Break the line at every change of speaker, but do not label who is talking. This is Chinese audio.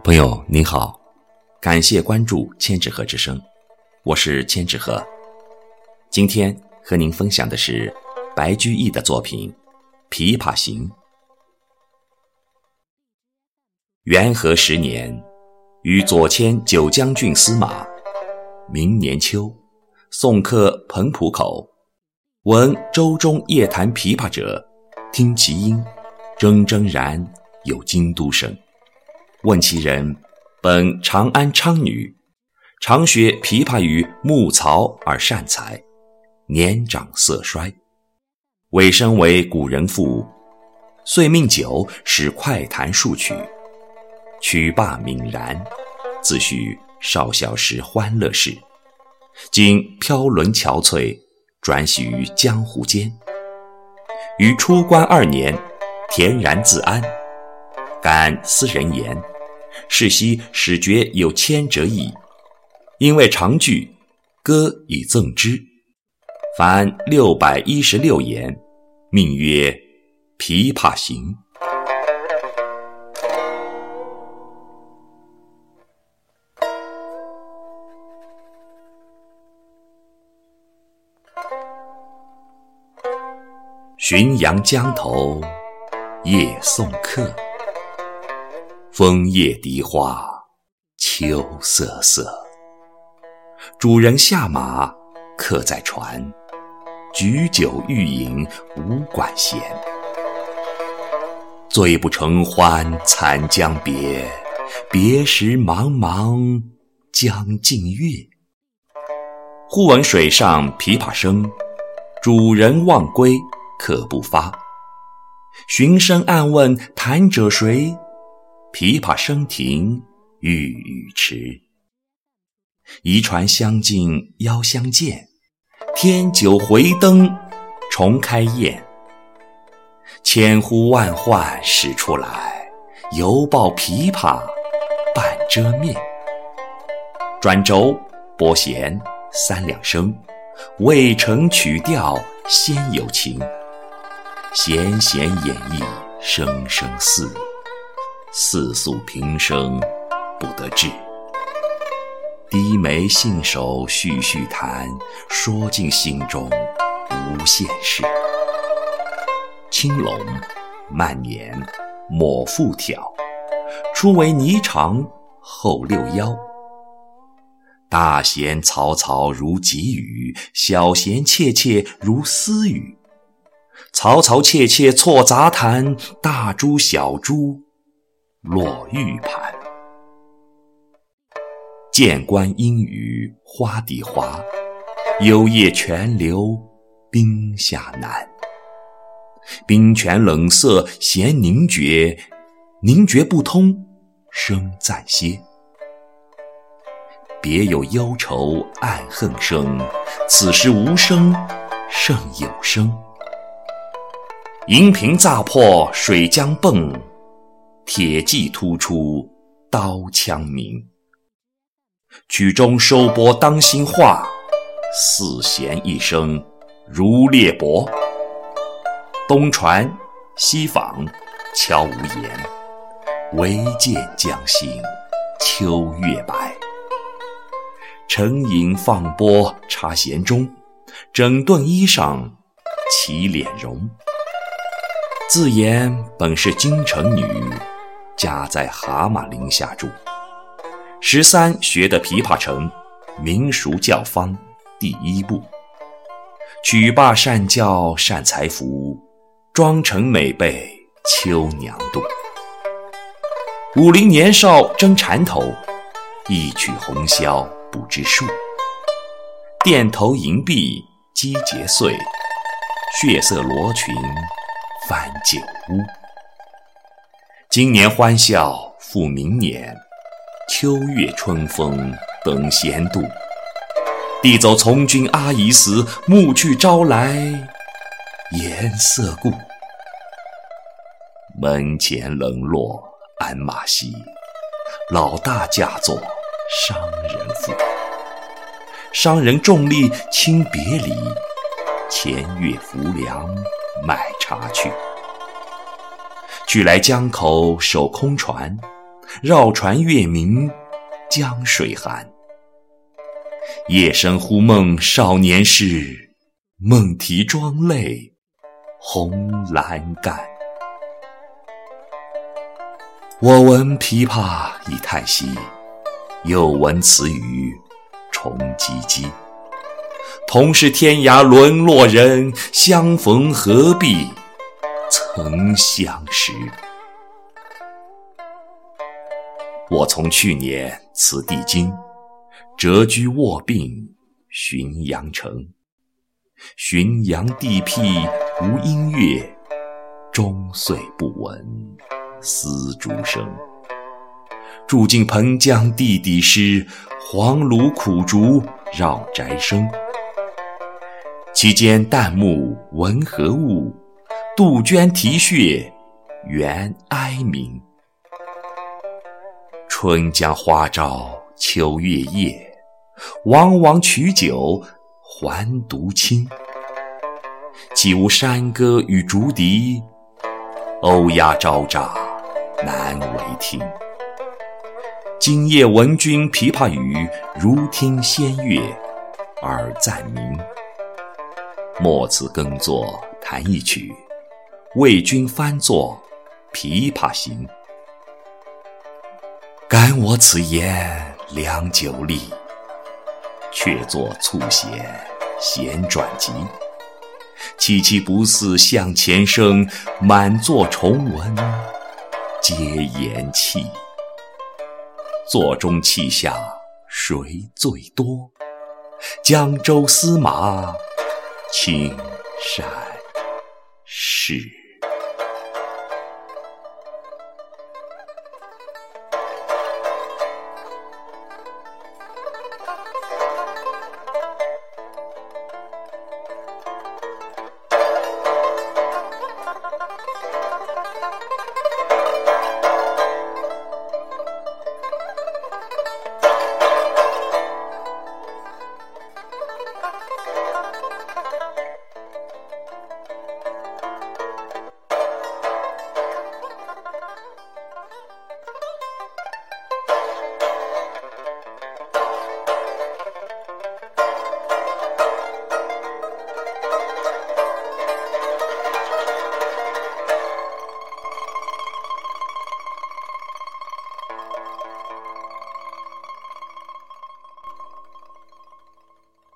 朋友您好，感谢关注千纸鹤之声，我是千纸鹤。今天和您分享的是白居易的作品《琵琶行》。元和十年，与左迁九江郡司马。明年秋，送客彭浦口，闻舟中夜弹琵琶者，听其音，铮铮然有京都声。问其人，本长安昌女，常学琵琶于木曹而善才，年长色衰，委身为古人妇，遂命酒使快弹数曲，曲罢泯然，自叙少小时欢乐事。今飘沦憔悴，转徙于江湖间。于出关二年，恬然自安。感斯人言。是昔始觉有千折意，因为长句，歌以赠之。凡六百一十六言，命曰《琵琶行》。浔阳江头夜送客。枫叶荻花秋瑟瑟，主人下马客在船，举酒欲饮无管弦。醉不成欢惨将别，别时茫茫江浸月。忽闻水上琵琶声，主人忘归客不发。寻声暗问弹者谁？琵琶声停欲语迟，移船相近邀相见，添酒回灯重开宴。千呼万唤始出来，犹抱琵琶半遮面。转轴拨弦三两声，未成曲调先有情。弦弦掩抑声声似。似诉平生不得志，低眉信手续续弹，说尽心中无限事。青龙慢捻抹复挑，初为霓裳后六幺。大弦嘈嘈如急雨，小弦切切如私语。嘈嘈切切错杂弹，大珠小珠。落玉盘，剑关阴雨花底滑，幽咽泉流冰下难。冰泉冷涩弦凝绝，凝绝不通声暂歇。别有忧愁暗恨生，此时无声胜有声。银瓶乍破水浆迸。铁骑突出刀枪鸣，曲终收拨当心画，四弦一声如裂帛。东传西舫悄无言，唯见江心秋月白。沉吟放拨插弦中，整顿衣裳起敛容。自言本是京城女。家在蛤蟆陵下住，十三学的琵琶成，民俗教坊第一部。曲罢善教善才服，妆成美被秋娘妒。五陵年少争缠头，一曲红绡不知数。钿头银篦击节碎，血色罗裙翻酒污。今年欢笑复明年，秋月春风等闲度。弟走从军阿姨死，暮去朝来颜色故。门前冷落鞍马稀，老大嫁作商人妇。商人重利轻别离，前月浮梁买茶去。去来江口守空船，绕船月明，江水寒。夜深忽梦少年事，梦啼妆泪红阑干。我闻琵琶已叹息，又闻此语重唧唧。同是天涯沦落人，相逢何必曾相识。我从去年辞帝京，谪居卧病浔阳城。浔阳地僻无音乐，终岁不闻丝竹声。住近湓江地底湿，黄芦苦竹绕宅生。其间旦暮闻何物？杜鹃啼血猿哀鸣。春江花朝秋月夜，往往取酒还独倾。岂无山歌与竹笛，欧鸦昭乍难为听。今夜闻君琵琶语，如听仙乐耳暂明。莫此耕作弹一曲，为君翻作《琵琶行》。感我此言良久立，却作促写闲转急。凄凄不似向前声，满座重闻皆言弃。座中泣下谁最多？江州司马青衫湿。